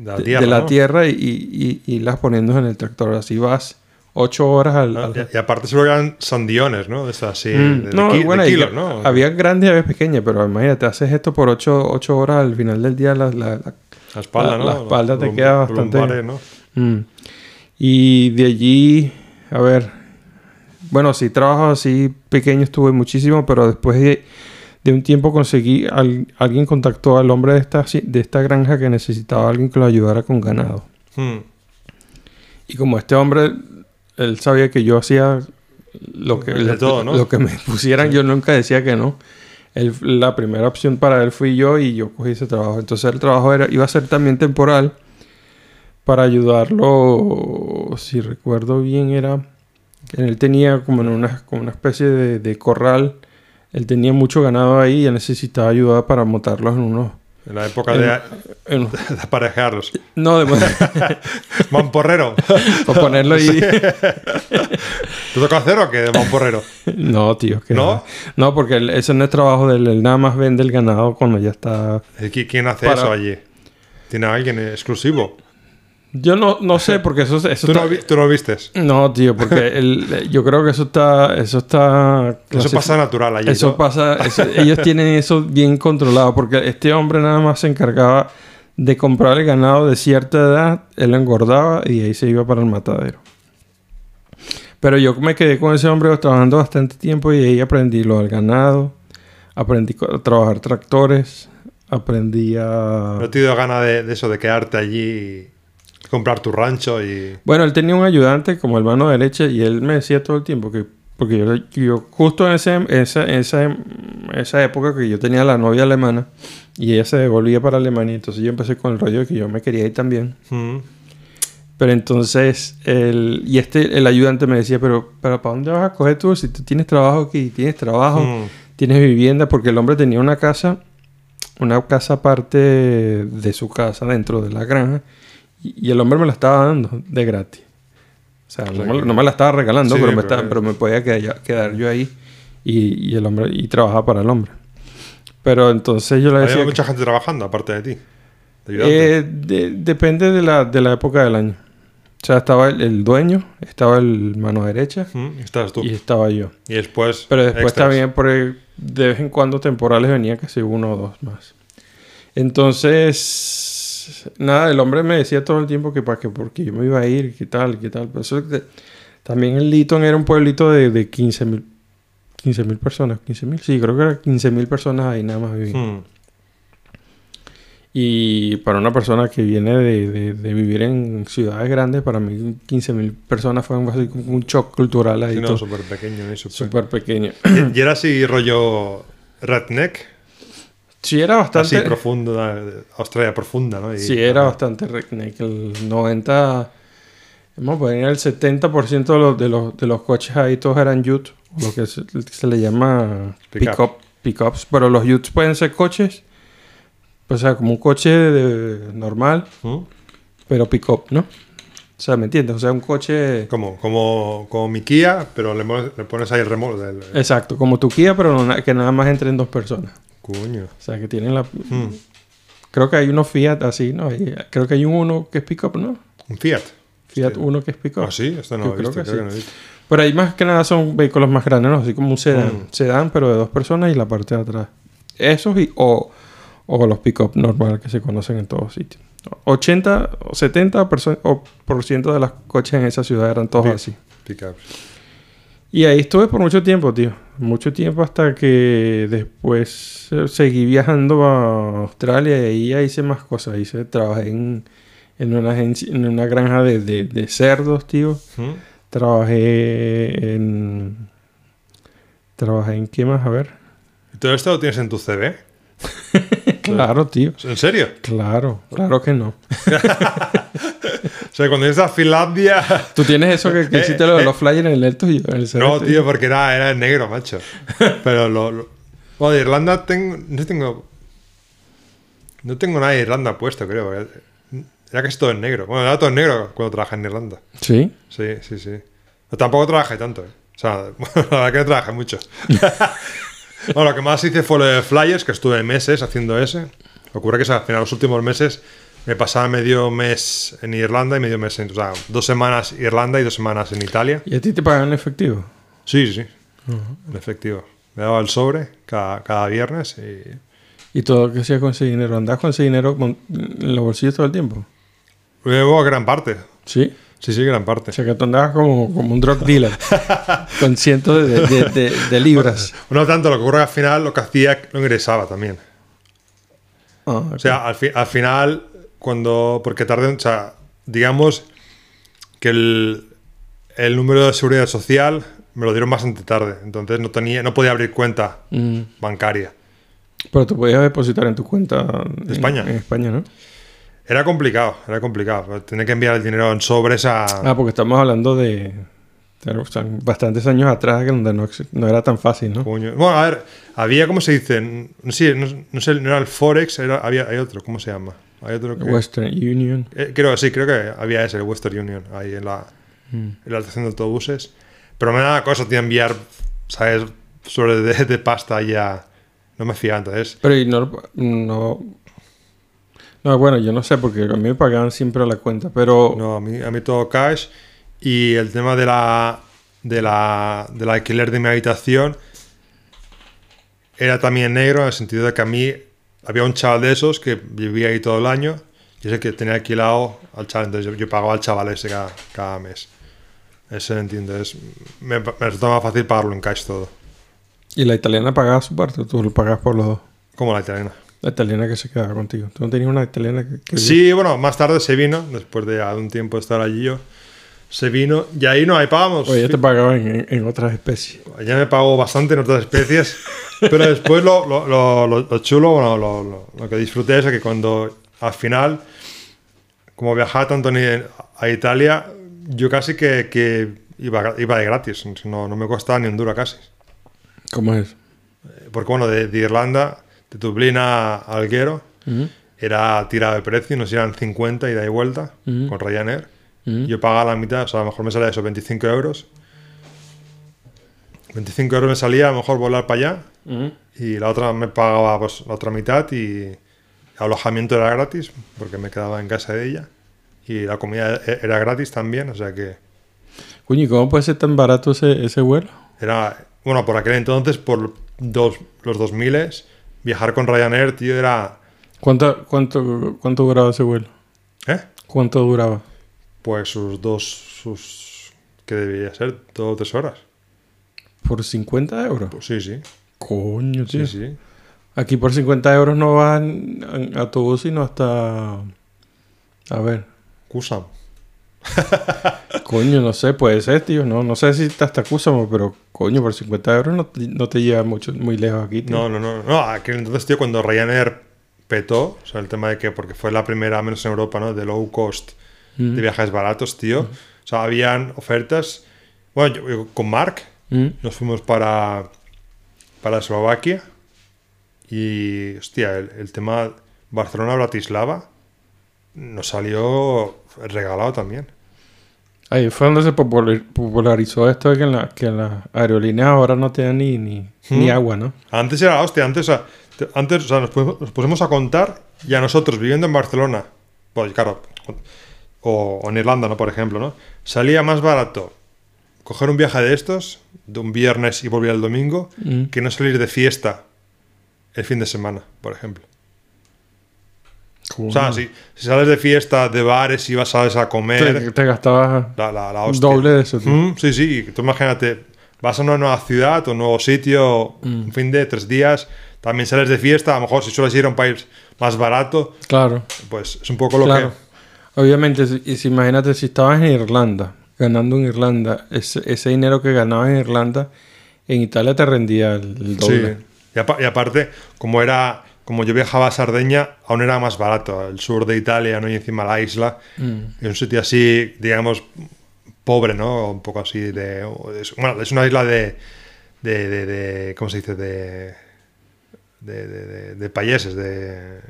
la tierra, de la ¿no? tierra y, y, y irlas poniendo en el tractor. Así vas ocho horas al... Ah, al- y, aparte seguro que eran sandiones, ¿no? De estas así, Mm, de, no, de bueno, kilos, ¿no? Había grandes y había pequeñas, pero imagínate, haces esto por ocho, ocho horas al final del día, la, la- la- La espalda, ¿no? la espalda te queda bastante- lumbares, ¿no? Mm. Y de allí, a ver, bueno, sí, trabajos así pequeños tuve muchísimo, pero después de, de un tiempo conseguí, al- alguien contactó al hombre de esta, de esta granja que necesitaba a alguien que lo ayudara con ganado. Hmm. Y como este hombre, él sabía que yo hacía lo que, De lo, todo, ¿no? lo que me pusieran, yo nunca decía que no. Él- la primera opción para él fui yo y yo cogí ese trabajo. Entonces el trabajo era, iba a ser también temporal para ayudarlo, si recuerdo bien, era... Él tenía como en una, como una especie de, de corral. Él tenía mucho ganado ahí y él necesitaba ayuda para montarlos en unos... En la época en- de, en- de aparejarlos. no, de, Mamporrero. ponerlo ahí... ¿Te toca hacer o qué de mamporrero? No, tío, que ¿No? No, porque él- ese no es trabajo de él. Él nada más vende el ganado cuando ya está. ¿Y qui- ¿Quién hace Para- eso allí? ¿Tiene alguien exclusivo? Yo no, no sé, porque eso, eso ¿Tú está. no, tú no vistes? No, tío, porque él- yo creo que eso está. Eso está. Eso pasa natural allí. Eso ¿no? pasa. eso- ellos tienen eso bien controlado, porque este hombre nada más se encargaba de comprar el ganado de cierta edad, él lo engordaba y ahí se iba para el matadero. Pero yo me quedé con ese hombre trabajando bastante tiempo y ahí aprendí lo del ganado, aprendí a trabajar tractores, aprendí a... ¿No te dio gana de, de eso, de quedarte allí, comprar tu rancho y... Bueno, él tenía un ayudante como el mano derecha y él me decía todo el tiempo que... Porque yo, yo justo en ese, esa, esa, esa época que yo tenía la novia alemana y ella se devolvía para Alemania, entonces yo empecé con el rollo de que yo me quería ir también. Mm. Pero entonces, el, y este, el ayudante me decía, pero, pero ¿para dónde vas a coger tú si tú tienes trabajo aquí? Tienes trabajo, Mm. tienes vivienda, porque el hombre tenía una casa, una casa aparte de su casa dentro de la granja, y, y el hombre me la estaba dando de gratis. O sea, no, sea me, que- no me la estaba regalando, Sí, pero, me pero estaba- es- pero me podía quedar, quedar yo ahí y, y el hombre y trabajaba para el hombre. Pero entonces yo le Había decía... que- mucha gente trabajando aparte de ti. de? Eh, de- depende de la, de la época del año. O sea, estaba el, el dueño, estaba el mano derecha Mm, Estás tú. y Y, estaba yo. después. Pero después extras. también por el- de vez en cuando temporales venía casi uno o dos más. Entonces, nada, el hombre me decía todo el tiempo que para que porque yo me iba a ir, qué tal, qué tal. Pero eso también el Liton era un pueblito de, de 15 mil 15 mil personas, 15 mil, sí, creo que era 15 mil personas ahí nada más vivían. Mm, Y para una persona que viene de, de- de vivir en ciudades grandes, para mí 15 mil personas fue un, shock cultural ahí, sí, no, súper pequeño. Súper- pequeño. Y era así rollo redneck, Sí, era bastante... así de Australia profunda, ¿no? Y- Sí, era bastante redneck. El 90, vamos a poner el 70% de los, de, los, de los coches ahí todos eran o lo que se, se le llama Pickup. pick-up, pickups. Pero los Utes pueden ser coches, pues, o sea, como un coche de- normal, ¿Mm? pero pick-up, ¿no? O sea, ¿me entiendes? O sea, un coche... Como, como, como mi Kia, pero le, pones- le pones ahí el remolque. Exacto, como tu Kia, pero no que nada más entren dos personas. Coño. O sea, que tienen la... Mm. Creo que hay unos Fiat así, ¿no? Creo que hay un uno que es pick-up, ¿no? Un Fiat. Fiat uno que es pick-up. Ah, sí, esto no lo he creo que creo sí. que no he visto. Pero ahí más que nada son vehículos más grandes, ¿no? Así como un sedán. Mm. Sedán, pero de dos personas y la parte de atrás. Esos y, o, o los pick-up normal que se conocen en todos sitios. 80 o 70 perso- o por ciento de los coches en esa ciudad eran todos Sí. así. Pickups. Y ahí estuve por mucho tiempo, tío. Mucho tiempo hasta que después eh, seguí viajando a Australia y ahí ya hice más cosas. Hice, trabajé en, en, una, agencia, en una granja de, de- de cerdos, tío. ¿Mm? Trabajé en. Trabajé en qué más, a ver. ¿Y todo esto lo tienes en tu CV? Claro, tío. ¿En serio? Claro, claro que no. O sea, cuando ibas a Finlandia. Tú tienes eso que, que Eh, hiciste lo de eh. los flyers en el tuyo. En el No, tío, porque era, era en negro, macho. Pero lo. lo- Bueno, de Irlanda tengo. No tengo. No tengo nada de Irlanda puesto, creo. Era casi todo en negro. Bueno, era todo en negro cuando trabajé en Irlanda. Sí. Sí, sí, sí. Pero tampoco trabajé tanto, ¿eh? O sea, bueno, la verdad que no trabajé mucho. bueno, lo que más hice fue lo de flyers, que estuve meses haciendo ese. Ocurre que al final, los últimos meses, me pasaba medio mes en Irlanda y medio mes en. O sea, dos semanas Irlanda y dos semanas en Italia. ¿Y a ti te pagan en efectivo? Sí, sí, sí. En efectivo. Me daba el sobre cada, cada viernes y. ¿Y todo lo que hacías con ese dinero? ¿Andás con ese dinero en los bolsillos todo el tiempo? Luego, gran parte. Sí. Sí, sí, gran parte. O sea, que tú andabas como, como un drug dealer. con cientos de, de- de- de libras. No tanto, lo que ocurre que al final lo que hacía lo ingresaba también. Ah. O sea, al, fi- al final, cuando. Porque tarde. O sea, digamos que el, el número de seguridad social me lo dieron bastante tarde. Entonces no tenía no podía abrir cuenta Mm. bancaria. Pero tú podías depositar en tu cuenta en España. En, España, ¿no? Era complicado, era complicado. Tenía que enviar el dinero en sobres a. Ah, porque estamos hablando de, de o sea, bastantes años atrás, que donde no, era tan fácil, ¿no? Coño. Bueno, a ver, había, ¿cómo se dice? No sé, no, no sé, no era el Forex, era, había, hay otro, ¿cómo se llama? Hay otro que. Western Union. Eh, creo, sí, creo que había ese, el Western Union, ahí en la, Mm. en la estación de autobuses. Pero me da cosa, tío, enviar, ¿sabes? Sobre de, de pasta ya. No me fía entonces. Pero y no, no... No, bueno, yo no sé, porque a mí me pagaban siempre la cuenta, pero... No, a mí, a mí todo cash. Y el tema de la, de la, del alquiler de mi habitación era también negro en el sentido de que a mí había un chaval de esos que vivía ahí todo el año. Y ese que tenía alquilado al chaval. Entonces yo, yo pagaba al chaval ese cada, cada mes. Ese entiendo. Es, me, me resulta más fácil pagarlo en cash todo. Y la italiana pagaba su parte, o tú lo pagabas por los dos. Como la italiana. La italiana que se quedaba contigo. ¿Tú no tenías una italiana que...? que- Sí, bueno, más tarde se vino, después de un tiempo de estar allí yo. Se vino y ahí no, ahí pagamos. O ella te pagaba en, en- en otras especies. Ya me pagó bastante en otras especies. pero después lo, lo, lo, lo- lo chulo, bueno, lo, lo- lo que disfruté es que cuando al final, como viajaba tanto ni- a Italia, yo casi que, que iba, iba de gratis. No, no me costaba ni un duro casi. ¿Cómo es? Porque bueno, de, de Irlanda, de Dublín a Alguero, Ujú. era tirado de precio, nos eran 50 y da y vuelta Ujú. con Ryanair. Yo pagaba la mitad, o sea, a lo mejor me salía eso, 25 euros. 25 euros me salía, a lo mejor volar para allá. Y la otra me pagaba pues, la otra mitad y, alojamiento era gratis, porque me quedaba en casa de ella. Y la comida e- era gratis también, o sea que Coño, ¿y cómo puede ser tan barato ese, ese vuelo? era... Bueno, por aquel entonces, por dos, los 2000 viajar con Ryanair, tío, era... ¿Cuánto, cuánto, cuánto duraba ese vuelo? ¿Eh? ¿Cuánto duraba? Pues sus dos... sus ¿Qué debía ser? Dos o tres horas. ¿Por 50 euros? Pues sí, sí. Coño, tío. Sí, sí. Aquí por 50 euros no van en autobús sino hasta... A ver. Kusam. Coño, no sé, puede ser, tío. No, no sé si está hasta Cúsamo, pero coño, por 50 euros no, te- no te lleva mucho, muy lejos aquí, tío. No, no, no. No, aquel entonces, tío, cuando Ryanair petó, o sea, el tema de que, porque fue la primera, menos en Europa, ¿no? De low cost, Mm. de viajes baratos, tío. O sea, habían ofertas. Bueno, yo- yo con Mark Mm. nos fuimos para, para Eslovaquia y, hostia, el, el tema Barcelona-Bratislava nos salió regalado también. Ahí fue donde se popular- popularizó esto de que, la, que las aerolíneas ahora no te dan ni, ni, ni Mm. agua, ¿no? Antes era hostia, antes, antes o sea, nos, pusimos, nos pusimos a contar y a nosotros viviendo en Barcelona, pues claro, o, o en Irlanda, ¿no? Por ejemplo, ¿no? Salía más barato coger un viaje de estos, de un viernes y volver el domingo, Mm. que no salir de fiesta el fin de semana, por ejemplo. O sea, si, si sales de fiesta, de bares y vas a te, comer, te gastabas la, la, la hostia. doble de eso, tío. Mm, sí, sí. Tú imagínate, vas a una nueva ciudad o un nuevo sitio, Mm. un fin de tres días, también sales de fiesta, a lo mejor si sueles ir a un país más barato, Claro, pues es un poco lo claro. que... Obviamente, si- y si imagínate si estabas en Irlanda, ganando en Irlanda, ese, ese dinero que ganabas en Irlanda, en Italia te rendía el, doble. Sí. Y, apa- y aparte, como era... Como yo viajaba a Sardeña, aún era más barato. El sur de Italia, ¿no? Y encima la isla. Mm. Es un sitio así, digamos, pobre, ¿no? Un poco así de... es- bueno, es una isla de... de, de- de- ¿Cómo se dice? De... De, de, de, de payeses, de...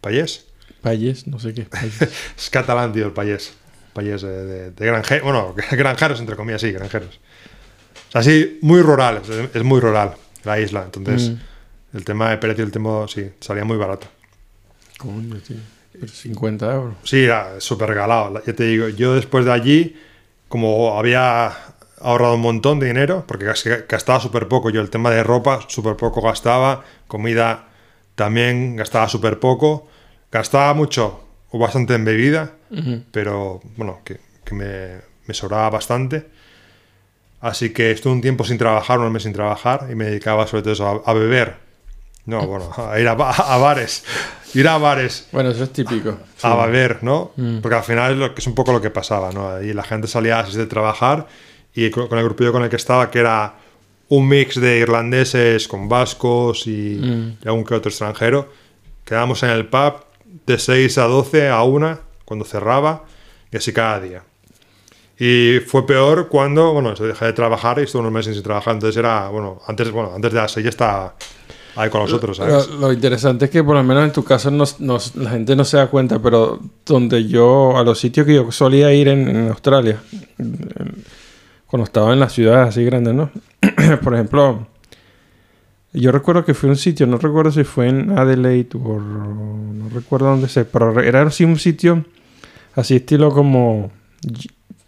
¿Payés? Payés, no sé qué es catalán, tío, el payés. Payés de, de, de granje- Bueno, granjeros, entre comillas, sí, granjeros. O sea, sí, muy rural. Es, muy rural la isla. Entonces, Mm. el tema de precio, el tema, sí, salía muy barato. Coño, tío. Pero 50 euros. Sí, era súper regalado. Ya te digo, yo después de allí, como había ahorrado un montón de dinero, porque gas- gastaba súper poco. Yo el tema de ropa, súper poco gastaba. Comida también gastaba súper poco. Gastaba mucho o bastante en bebida, Ujú. pero bueno, que, que me, me sobraba bastante. Así que estuve un tiempo sin trabajar, un mes sin trabajar, y me dedicaba sobre todo eso, a, a beber. No, bueno, a ir a, a bares. Ir a bares Bueno, eso es típico. a beber, ¿no? Mm. Porque al final es, lo que es un poco lo que pasaba, ¿no? Y la gente salía así de trabajar y con, con el grupillo con el que estaba, que era un mix de irlandeses con vascos y, Mm. y algún que otro extranjero, quedábamos en el pub de 6 a 12 a 1 cuando cerraba y así cada día. Y fue peor cuando, bueno, se dejé de trabajar y estuve unos meses sin trabajar. Entonces era, bueno, antes, bueno, antes de las 6 ya estaba ahí con nosotros, Lo, ¿sabes? lo interesante es que por lo menos en tu caso no, no- la gente no se da cuenta, pero donde yo, a los sitios que yo solía ir en, en Australia, cuando estaba en las ciudades así grandes, ¿no? por ejemplo, yo recuerdo que fue un sitio, no recuerdo si fue en Adelaide o no recuerdo dónde sé, pero era así un sitio así estilo como,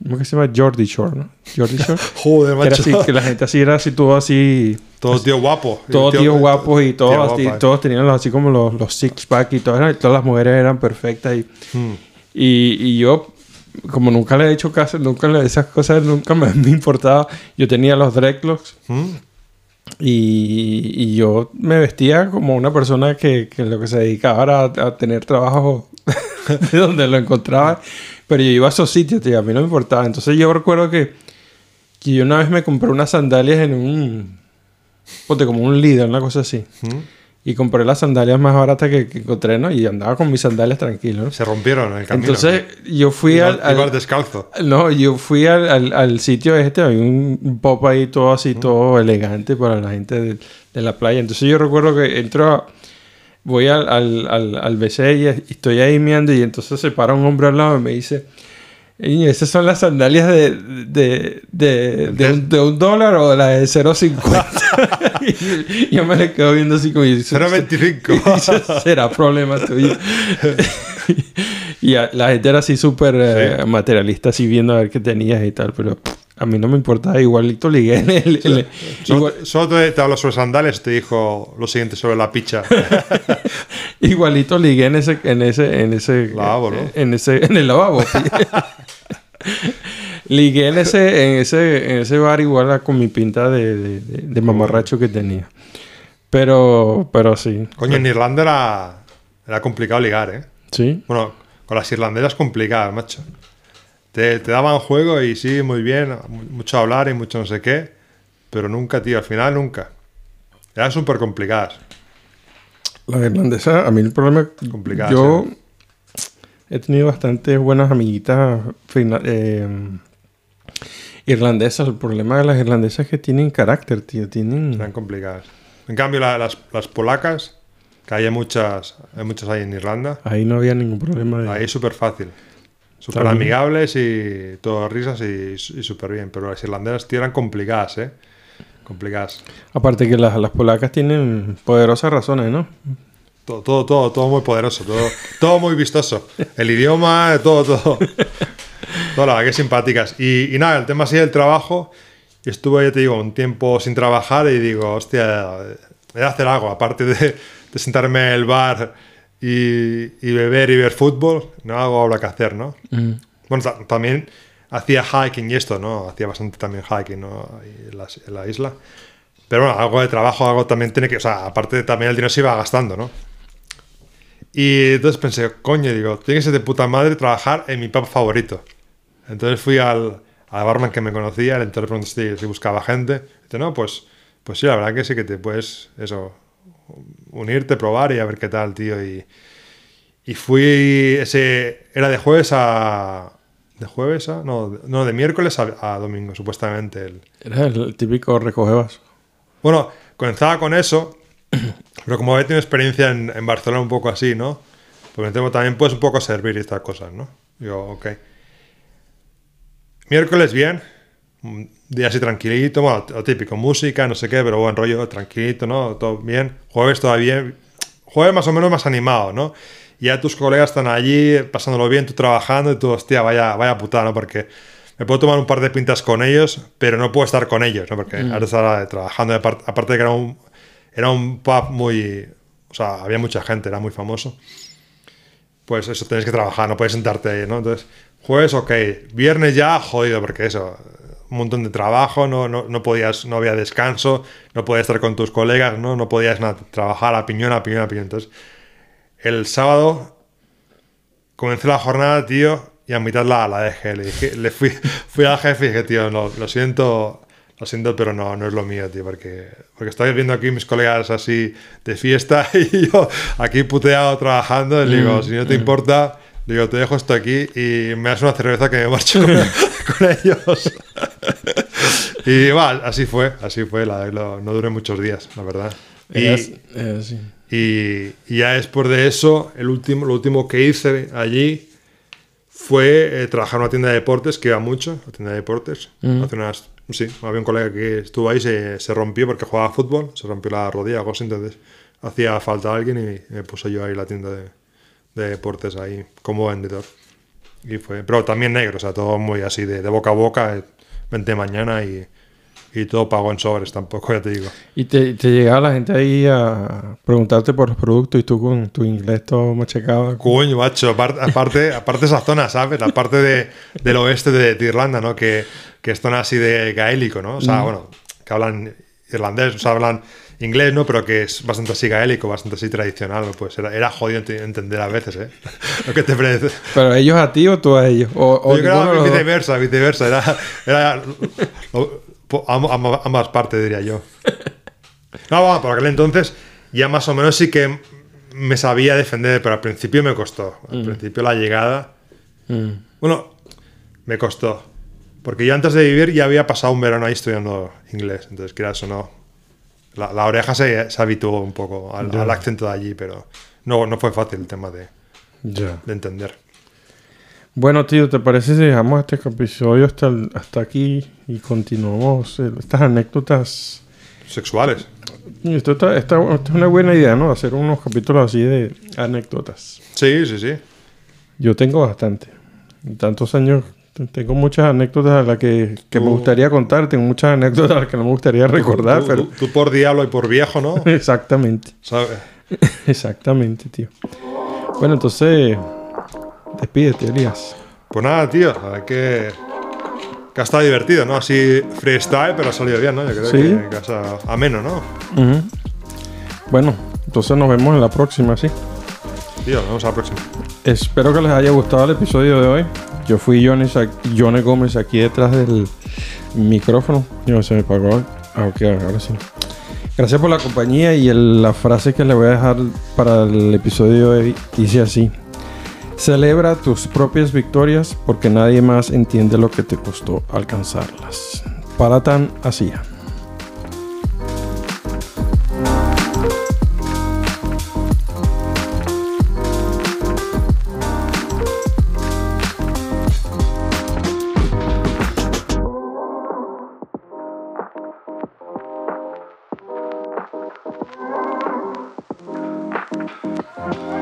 ¿cómo que se llama? Jordi Shore, ¿no? Jordi Shore. Joder, Que, era macho. así, que la gente así era así todo así Todo tío guapo. todos tíos guapos y todos, así- todos tenían los- así como los, los six pack y todas, todas las mujeres eran perfectas y, Mm. y, y yo como nunca le he hecho caso nunca le, esas cosas nunca me, me importaba yo tenía los dreadlocks Mm. Y, yo me vestía como una persona que, que lo que se dedicaba era a, tener trabajo de donde lo encontraba pero yo iba a esos sitios tío, a mí no me importaba entonces yo recuerdo que, que yo una vez me compré unas sandalias en un ponte como un líder una cosa así. Y compré las sandalias más baratas que, que encontré, ¿no? Y andaba con mis sandalias tranquilo. ¿no? Se rompieron en el camino. Entonces yo fui al, al- descalzo. No, yo fui al, al- al sitio este, había un pop ahí todo así, todo elegante para la gente de, de la playa. Entonces yo recuerdo que entro, a- voy al, al, al, al BC y estoy ahí meando y entonces se para un hombre al lado y me dice, Y esas son las sandalias de, de, de, de, un, de un dólar o la de 0.50. y yo me le quedo viendo así como... 0.25. Será problema tuyo. y a- la gente era así súper eh, materialista, así viendo a ver qué tenías y tal. Pero pff, a mí no me importaba. Igualito ligué en el... el- igual- Solo, te, te habló sobre sandales, te dijo lo siguiente sobre la picha. Igualito ligué en ese, en ese, en ese, Lavabo, ¿no? en ese, en el lavabo. Ligué en ese, en ese, en ese bar igual a- con mi pinta de, de, de- de mamarracho que tenía. Pero, pero sí. Coño, en Irlanda era, era complicado ligar, ¿eh? Sí. Bueno, con las irlandesas complicadas, macho. Te, te daban juego y sí, muy bien, mu- mucho hablar y mucho no sé qué, pero nunca, tío, al final nunca. Eran súper complicadas. La irlandesa, a mí el problema. Complicadas, Yo. He tenido bastantes buenas amiguitas eh, irlandesas. El problema de las irlandesas es que tienen carácter, tío. Tienen. Eran complicadas. En cambio, la- las, las polacas, que hay muchas, hay muchas ahí en Irlanda, Ahí no había ningún problema. De... ahí es súper fácil. Súper amigables y todo risas y, y súper bien. Pero las irlandesas, tío, eran complicadas, ¿eh? Complicadas. Aparte que las, las polacas tienen poderosas razones, ¿no? Todo, todo, todo, todo muy poderoso, todo, todo muy vistoso. El idioma, todo, todo. Todo, la verdad que simpáticas. Y, y nada, el tema así del trabajo. Estuve, ya te digo, un tiempo sin trabajar y digo, hostia, voy a hacer algo. Aparte de, de sentarme en el bar y, y beber y ver fútbol, no hago ahora que hacer, ¿no? Bueno, ta- también hacía hiking y esto, ¿no? Hacía bastante también hiking, ¿no? En, la, en la isla. Pero bueno, algo de trabajo, algo también tiene que... O sea, aparte también el dinero se iba gastando, ¿no? Y entonces pensé, coño, digo, tiene que ser de puta madre trabajar en mi pub favorito. Entonces fui al, al barman que me conocía, le pregunté si, si buscaba gente. Dice, no, pues, pues sí, la verdad que sí que te puedes, eso, unirte, probar y a ver qué tal, tío. Y, y fui, ese, era de jueves a... ¿De jueves a? No, de- no de miércoles a, a domingo, supuestamente. El, Era el típico recogebas. bueno, comenzaba con eso, pero como había tenido experiencia en, en Barcelona un poco así, ¿no? Pues me temo también puedes un poco servir estas cosas, ¿no? Digo, ok. Miércoles bien, un día así tranquilito, bueno, lo típico, música, no sé qué, pero buen rollo, tranquilito, ¿no? Todo bien. Jueves todavía, jueves más o menos más animado, ¿no? Ya tus colegas están allí pasándolo bien, tú trabajando y tú, hostia, vaya, vaya putada, ¿no? Porque me puedo tomar un par de pintas con ellos, pero no puedo estar con ellos, ¿no? Porque ahora estaba trabajando, aparte de que era un, era un pub muy... O sea, había mucha gente, era muy famoso. Pues eso, tienes que trabajar, no puedes sentarte ahí, ¿no? Entonces, jueves, ok. Viernes ya, jodido, porque eso, un montón de trabajo, no, no, no podías, no había descanso, no podías estar con tus colegas, ¿no? No podías trabajar a piñón, a piñón, a piñón. Entonces, el sábado comencé la jornada, tío, y a mitad la, dejé. Le, dije, le fui, fui al jefe y dije, tío, lo siento, lo siento, pero no, no es lo mío, tío, porque, porque estoy viendo aquí mis colegas así de fiesta y yo aquí puteado trabajando. Le digo, si no te importa, le digo, te dejo esto aquí y me das una cerveza que me marcho con, con ellos. y va, así fue, así fue. La, lo- no duré muchos días, la verdad. Y, Eras- eh, sí. y, y ya después de eso, el último, lo último que hice allí fue eh, trabajar en una tienda de deportes, que iba mucho, la tienda de deportes. Hace unas, sí, había un colega que estuvo ahí, se, se rompió porque jugaba fútbol, se rompió la rodilla, algo entonces hacía falta alguien y me puse yo ahí la tienda de, de deportes ahí como vendedor. Y fue, pero también negro, o sea, todo muy así de, de boca a boca, eh, vente mañana y, y todo pago en sobres, tampoco, ya te digo. Y te, te llegaba la gente ahí a preguntarte por los productos y tú con tu inglés todo machacado. Coño, macho, aparte, aparte, esa zona, ¿sabes? La parte de, del oeste de, de Irlanda, ¿no? Que, que es zona así de gaélico, ¿no? O sea, bueno, que hablan irlandés, o sea, hablan inglés, ¿no? Pero que es bastante así gaélico, bastante así tradicional, pues era, era jodido ent- entender a veces, ¿eh? Lo que te parece. ¿Pero ellos a ti o tú a ellos? O, o Yo creo que viceversa, viceversa, era, era lo- ambas partes, diría yo. No, bueno, por aquel entonces ya más o menos sí que me sabía defender, pero al principio me costó. Al principio la llegada... Mm. Bueno, me costó. Porque yo antes de vivir ya había pasado un verano ahí estudiando inglés. Entonces, quieras o no, la, la oreja se, se habituó un poco al, Ya. al acento de allí, pero no, no fue fácil el tema de, de entender. Bueno, tío, ¿te parece si dejamos este episodio hasta, el- hasta aquí y continuamos eh, estas anécdotas? Sexuales. Esto, está- esta- esta es una buena idea, ¿no? Hacer unos capítulos así de anécdotas. Sí, sí, sí. Yo tengo bastante. En tantos años tengo muchas anécdotas a las que, que me gustaría contar. Tengo muchas anécdotas a las que no me gustaría recordar, Tú, pero... tú- tú por diablo y por viejo, ¿no? Exactamente. ¿Sabes? Exactamente, tío. Bueno, entonces... Despídete, Elías. Pues nada, tío. A ver que. Que ha estado divertido, ¿no? Así freestyle, pero ha salido bien, ¿no? Yo creo Sí. que, que ha estado ameno, ¿no? Ujú. Bueno, entonces nos vemos en la próxima, ¿sí? Tío, nos vemos a la próxima. Espero que les haya gustado el episodio de hoy. Yo fui Johnny, Johnny Gómez aquí detrás del micrófono. No, se me pagó. Ah, ok, ahora sí. Gracias por la compañía y el- la frase que le voy a dejar para el episodio de hoy dice así. Celebra tus propias victorias porque nadie más entiende lo que te costó alcanzarlas. Para tan